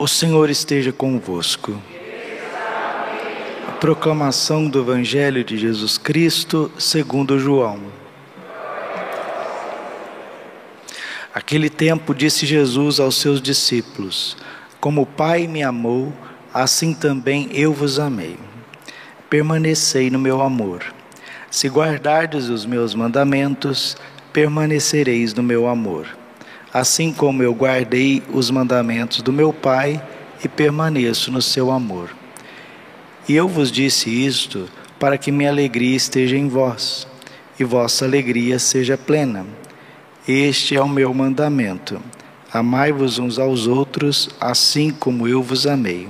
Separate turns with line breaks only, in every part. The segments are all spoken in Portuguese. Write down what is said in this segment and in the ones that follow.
O Senhor esteja convosco. A proclamação do Evangelho de Jesus Cristo, segundo João. Aquele tempo disse Jesus aos seus discípulos: Como o Pai me amou, assim também eu vos amei. Permanecei no meu amor. Se guardardes os meus mandamentos, permanecereis no meu amor assim como eu guardei os mandamentos do meu Pai e permaneço no seu amor. E eu vos disse isto para que minha alegria esteja em vós e vossa alegria seja plena. Este é o meu mandamento: amai-vos uns aos outros, assim como eu vos amei.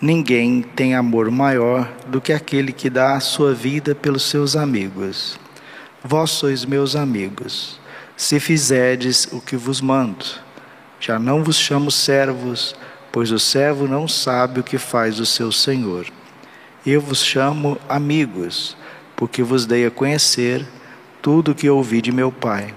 Ninguém tem amor maior do que aquele que dá a sua vida pelos seus amigos. Vós sois meus amigos se fizerdes o que vos mando. Já não vos chamo servos, pois o servo não sabe o que faz o seu senhor. Eu vos chamo amigos, porque vos dei a conhecer tudo o que ouvi de meu Pai.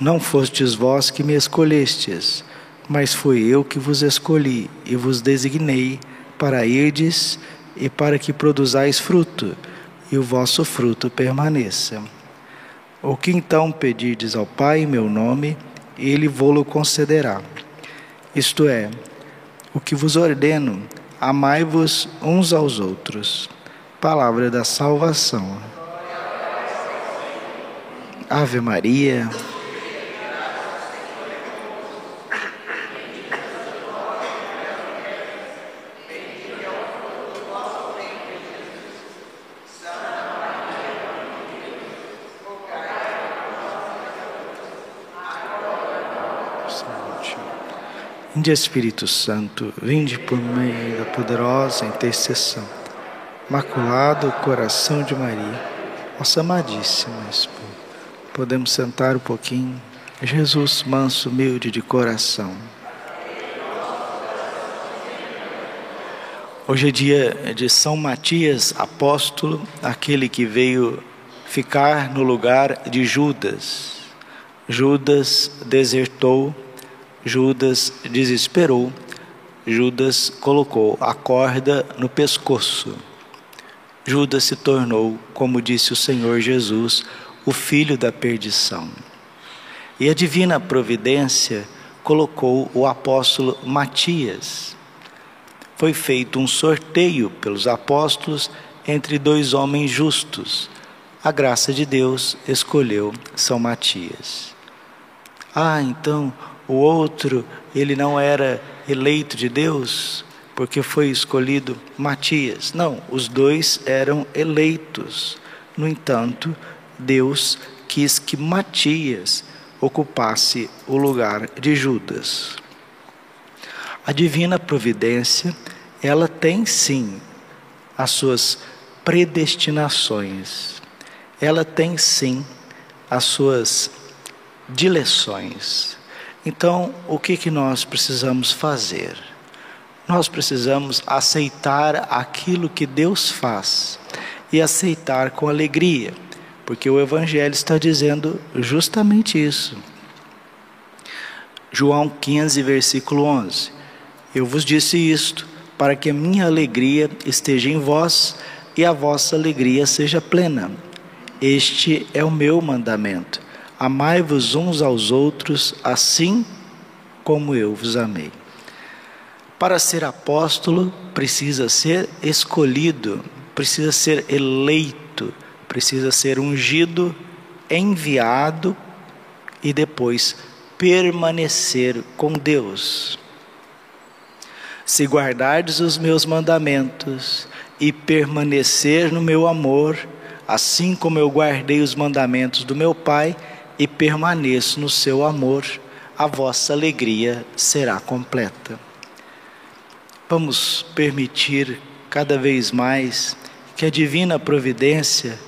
Não fostes vós que me escolhestes, mas fui eu que vos escolhi e vos designei para irdes e para que produzais fruto, e o vosso fruto permaneça o que então pedirdes ao Pai em meu nome, ele vô-lo concederá. Isto é, o que vos ordeno, amai-vos uns aos outros. Palavra da salvação. Ave Maria. Vinde Espírito Santo, vinde por meio da poderosa intercessão. Maculado coração de Maria, nossa amadíssima esposa. Podemos sentar um pouquinho. Jesus, manso, humilde de coração. Hoje é dia de São Matias, apóstolo, aquele que veio ficar no lugar de Judas. Judas desertou Judas desesperou, Judas colocou a corda no pescoço. Judas se tornou, como disse o Senhor Jesus, o filho da perdição. E a divina providência colocou o apóstolo Matias. Foi feito um sorteio pelos apóstolos entre dois homens justos. A graça de Deus escolheu São Matias. Ah, então o outro, ele não era eleito de Deus porque foi escolhido Matias. Não, os dois eram eleitos. No entanto, Deus quis que Matias ocupasse o lugar de Judas. A divina providência, ela tem sim as suas predestinações. Ela tem sim as suas dileções. Então, o que, que nós precisamos fazer? Nós precisamos aceitar aquilo que Deus faz e aceitar com alegria, porque o Evangelho está dizendo justamente isso. João 15, versículo 11: Eu vos disse isto, para que a minha alegria esteja em vós e a vossa alegria seja plena. Este é o meu mandamento Amai-vos uns aos outros, assim como eu vos amei. Para ser apóstolo, precisa ser escolhido, precisa ser eleito, precisa ser ungido, enviado e depois permanecer com Deus. Se guardardes os meus mandamentos e permanecer no meu amor, assim como eu guardei os mandamentos do meu Pai, e permaneço no seu amor, a vossa alegria será completa. Vamos permitir cada vez mais que a divina providência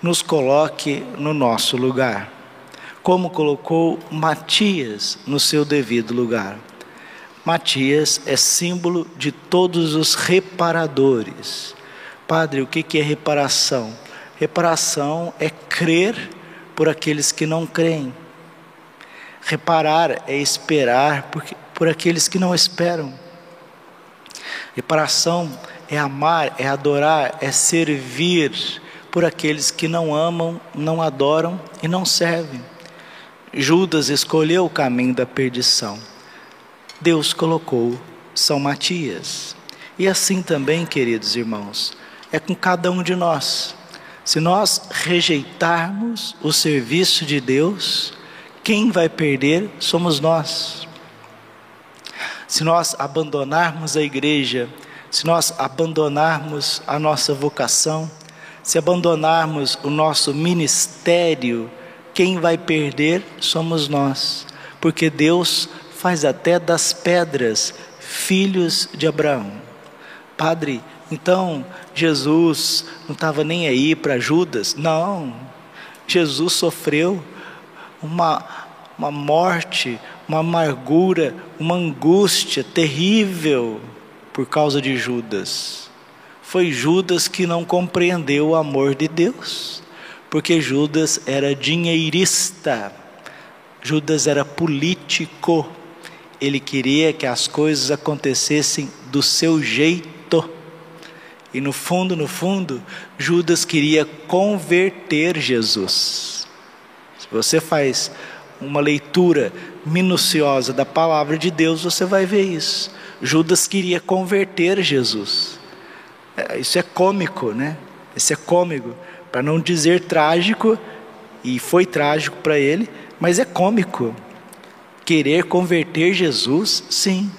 nos coloque no nosso lugar, como colocou Matias no seu devido lugar. Matias é símbolo de todos os reparadores. Padre, o que é reparação? Reparação é crer por aqueles que não creem. Reparar é esperar por, por aqueles que não esperam. Reparação é amar, é adorar, é servir por aqueles que não amam, não adoram e não servem. Judas escolheu o caminho da perdição. Deus colocou São Matias. E assim também, queridos irmãos, é com cada um de nós. Se nós rejeitarmos o serviço de Deus, quem vai perder somos nós. Se nós abandonarmos a igreja, se nós abandonarmos a nossa vocação, se abandonarmos o nosso ministério, quem vai perder somos nós, porque Deus faz até das pedras filhos de Abraão. Padre, então Jesus não estava nem aí para Judas? Não. Jesus sofreu uma, uma morte, uma amargura, uma angústia terrível por causa de Judas. Foi Judas que não compreendeu o amor de Deus, porque Judas era dinheirista, Judas era político, ele queria que as coisas acontecessem do seu jeito. E no fundo, no fundo, Judas queria converter Jesus. Se você faz uma leitura minuciosa da palavra de Deus, você vai ver isso. Judas queria converter Jesus. É, isso é cômico, né? Isso é cômico, para não dizer trágico, e foi trágico para ele, mas é cômico. Querer converter Jesus, sim.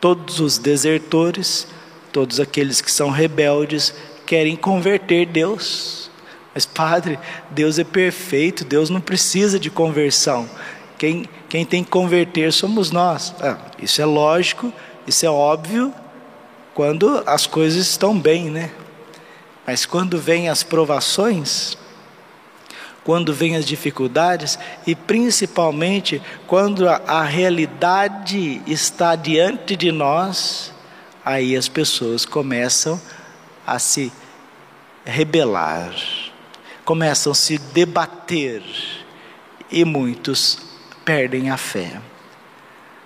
Todos os desertores, todos aqueles que são rebeldes, querem converter Deus. Mas, Padre, Deus é perfeito, Deus não precisa de conversão. Quem, quem tem que converter somos nós. Ah, isso é lógico, isso é óbvio, quando as coisas estão bem, né? Mas quando vêm as provações, quando vêm as dificuldades e principalmente quando a, a realidade está diante de nós, aí as pessoas começam a se rebelar, começam a se debater e muitos perdem a fé.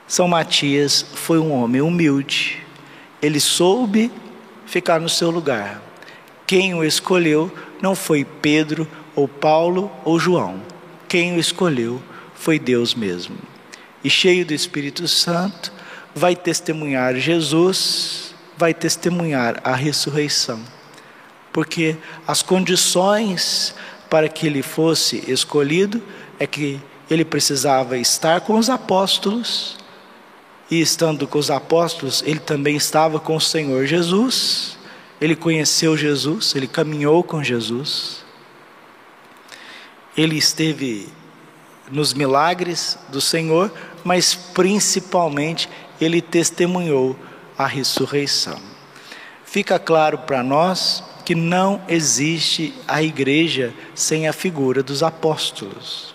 São Matias foi um homem humilde, ele soube ficar no seu lugar. Quem o escolheu não foi Pedro, ou Paulo, ou João. Quem o escolheu foi Deus mesmo. E cheio do Espírito Santo, vai testemunhar Jesus, vai testemunhar a ressurreição. Porque as condições para que ele fosse escolhido é que ele precisava estar com os apóstolos e estando com os apóstolos, ele também estava com o Senhor Jesus, ele conheceu Jesus, ele caminhou com Jesus, ele esteve nos milagres do Senhor, mas principalmente ele testemunhou a ressurreição. Fica claro para nós que não existe a igreja sem a figura dos apóstolos.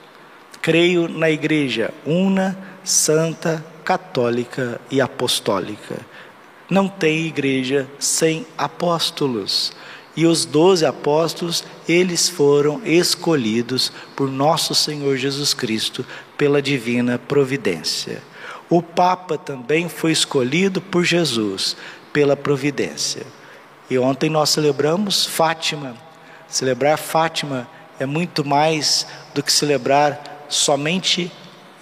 Creio na igreja una, santa, católica e apostólica. Não tem igreja sem apóstolos. E os doze apóstolos, eles foram escolhidos por nosso Senhor Jesus Cristo pela divina providência. O Papa também foi escolhido por Jesus pela providência. E ontem nós celebramos Fátima. Celebrar Fátima é muito mais do que celebrar somente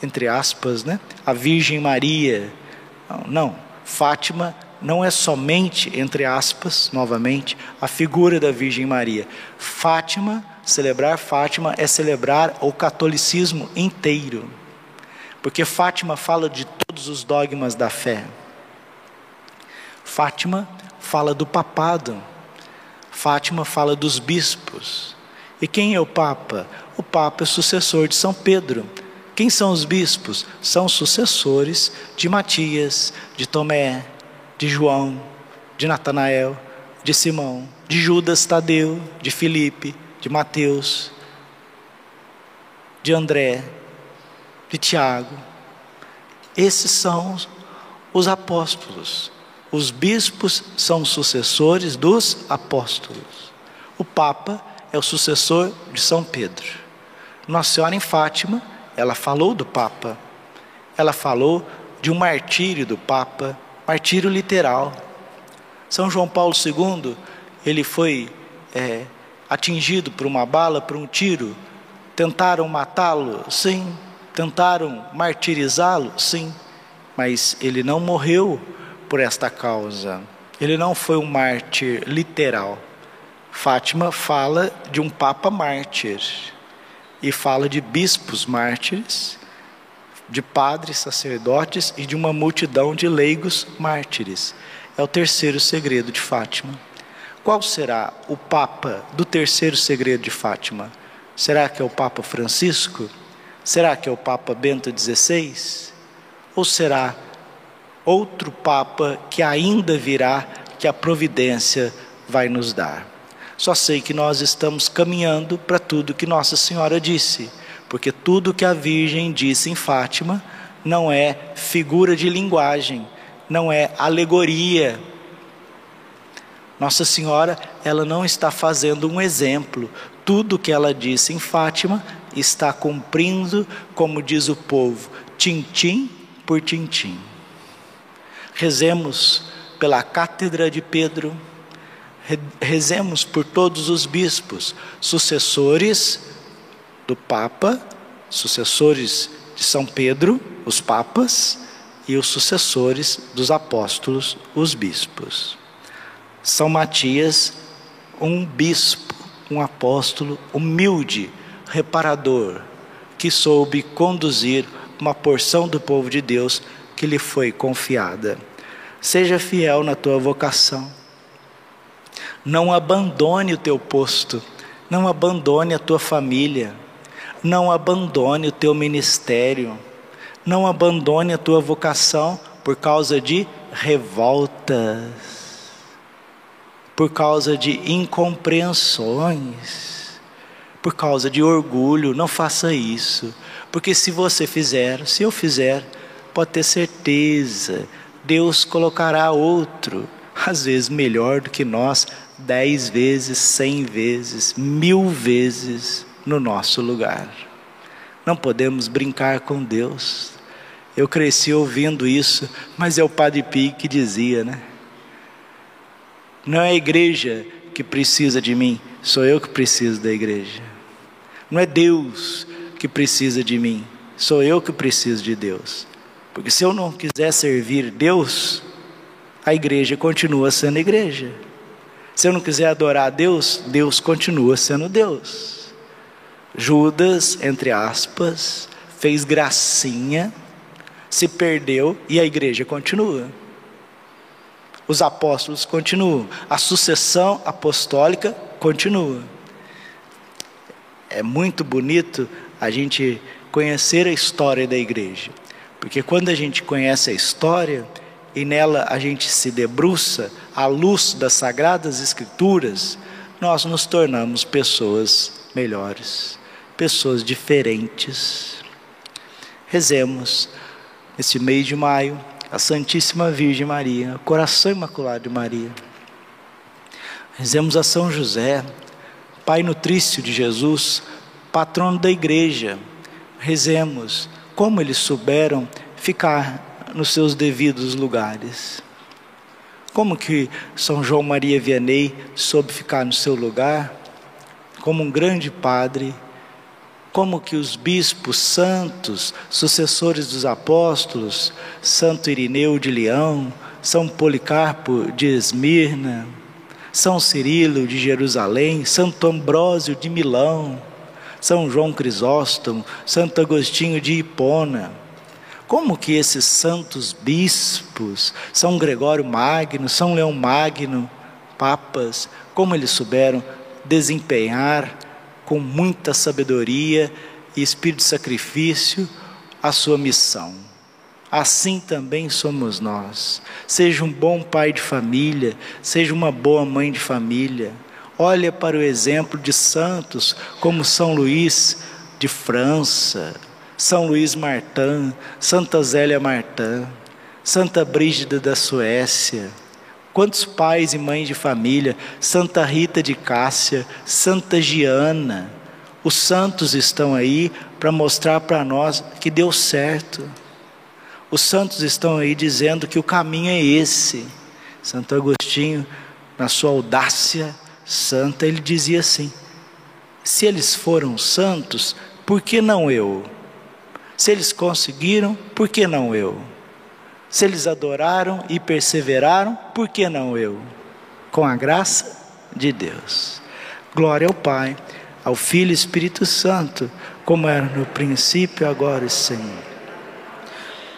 entre aspas, né? a Virgem Maria. Não, não, Fátima não é somente, entre aspas, novamente, a figura da Virgem Maria. Fátima, celebrar Fátima é celebrar o catolicismo inteiro. Porque Fátima fala de todos os dogmas da fé. Fátima fala do papado. Fátima fala dos bispos. E quem é o Papa? O Papa é sucessor de São Pedro. Quem são os bispos? São sucessores de Matias, de Tomé, de João, de Natanael, de Simão, de Judas Tadeu, de Filipe, de Mateus, de André, de Tiago. Esses são os apóstolos. Os bispos são sucessores dos apóstolos. O Papa é o sucessor de São Pedro. Nossa Senhora em Fátima ela falou do Papa, ela falou de um martírio do Papa, martírio literal. São João Paulo II, ele foi é, atingido por uma bala, por um tiro. Tentaram matá-lo? Sim. Tentaram martirizá-lo? Sim. Mas ele não morreu por esta causa. Ele não foi um mártir literal. Fátima fala de um papa mártir e fala de bispos mártires, de padres sacerdotes e de uma multidão de leigos mártires. É o terceiro segredo de Fátima. Qual será o Papa do terceiro segredo de Fátima? Será que é o Papa Francisco? Será que é o Papa Bento XVI? Ou será outro Papa que ainda virá, que a providência vai nos dar? Só sei que nós estamos caminhando para tudo que Nossa Senhora disse, porque tudo que a Virgem disse em Fátima não é figura de linguagem, não é alegoria. Nossa Senhora, ela não está fazendo um exemplo. Tudo que ela disse em Fátima está cumprindo, como diz o povo, tintim por tintim. Rezemos pela cátedra de Pedro rezemos por todos os bispos, sucessores do Papa, sucessores de São Pedro, os papas, e os sucessores dos apóstolos, os bispos. São Matias, um bispo, um apóstolo humilde, reparador, que soube conduzir uma porção do povo de Deus que lhe foi confiada. Seja fiel na tua vocação. Não abandone o teu posto, não abandone a tua família, não abandone o teu ministério, não abandone a tua vocação por causa de revoltas, por causa de incompreensões, por causa de orgulho. Não faça isso, porque se você fizer, se eu fizer, pode ter certeza, Deus colocará outro, às vezes melhor do que nós, dez vezes, cem vezes, mil vezes no nosso lugar. Não podemos brincar com Deus. Eu cresci ouvindo isso, mas é o Padre Pio que dizia, né? Não é a igreja que precisa de mim, sou eu que preciso da igreja. Não é Deus que precisa de mim, sou eu que preciso de Deus. Porque se eu não quiser servir Deus, a igreja continua sendo igreja. Se eu não quiser adorar a Deus, Deus continua sendo Deus. Judas, entre aspas, fez gracinha, se perdeu e a igreja continua. Os apóstolos continuam, a sucessão apostólica continua. É muito bonito a gente conhecer a história da igreja, porque quando a gente conhece a história, e nela a gente se debruça à luz das sagradas escrituras, nós nos tornamos pessoas melhores, pessoas diferentes. Rezemos nesse mês de maio a Santíssima Virgem Maria, o coração imaculado de Maria. Rezemos a São José, Pai nutrício de Jesus, patrono da igreja. Rezemos como eles souberam ficar nos seus devidos lugares. Como que São João Maria Vianney soube ficar no seu lugar? Como um grande padre, como que os bispos santos, sucessores dos apóstolos, Santo Irineu de Leão, São Policarpo de Esmirna, São Cirilo de Jerusalém, Santo Ambrósio de Milão, São João Crisóstomo, Santo Agostinho de Hipona, como que esses santos bispos, São Gregório Magno, São Leão Magno, papas, como eles souberam desempenhar com muita sabedoria e espírito de sacrifício a sua missão. Assim também somos nós. Seja um bom pai de família, seja uma boa mãe de família. Olha para o exemplo de santos como São Luís de França, são Luís Martin, Santa Zélia Martin, Santa Brígida da Suécia, quantos pais e mães de família, Santa Rita de Cássia, Santa Giana, os santos estão aí para mostrar para nós que deu certo. Os santos estão aí dizendo que o caminho é esse. Santo Agostinho, na sua audácia santa, ele dizia assim: se eles foram santos, por que não eu? Se eles conseguiram, por que não eu? Se eles adoraram e perseveraram, por que não eu? Com a graça de Deus. Glória ao Pai, ao Filho e Espírito Santo, como era no princípio, agora e sempre.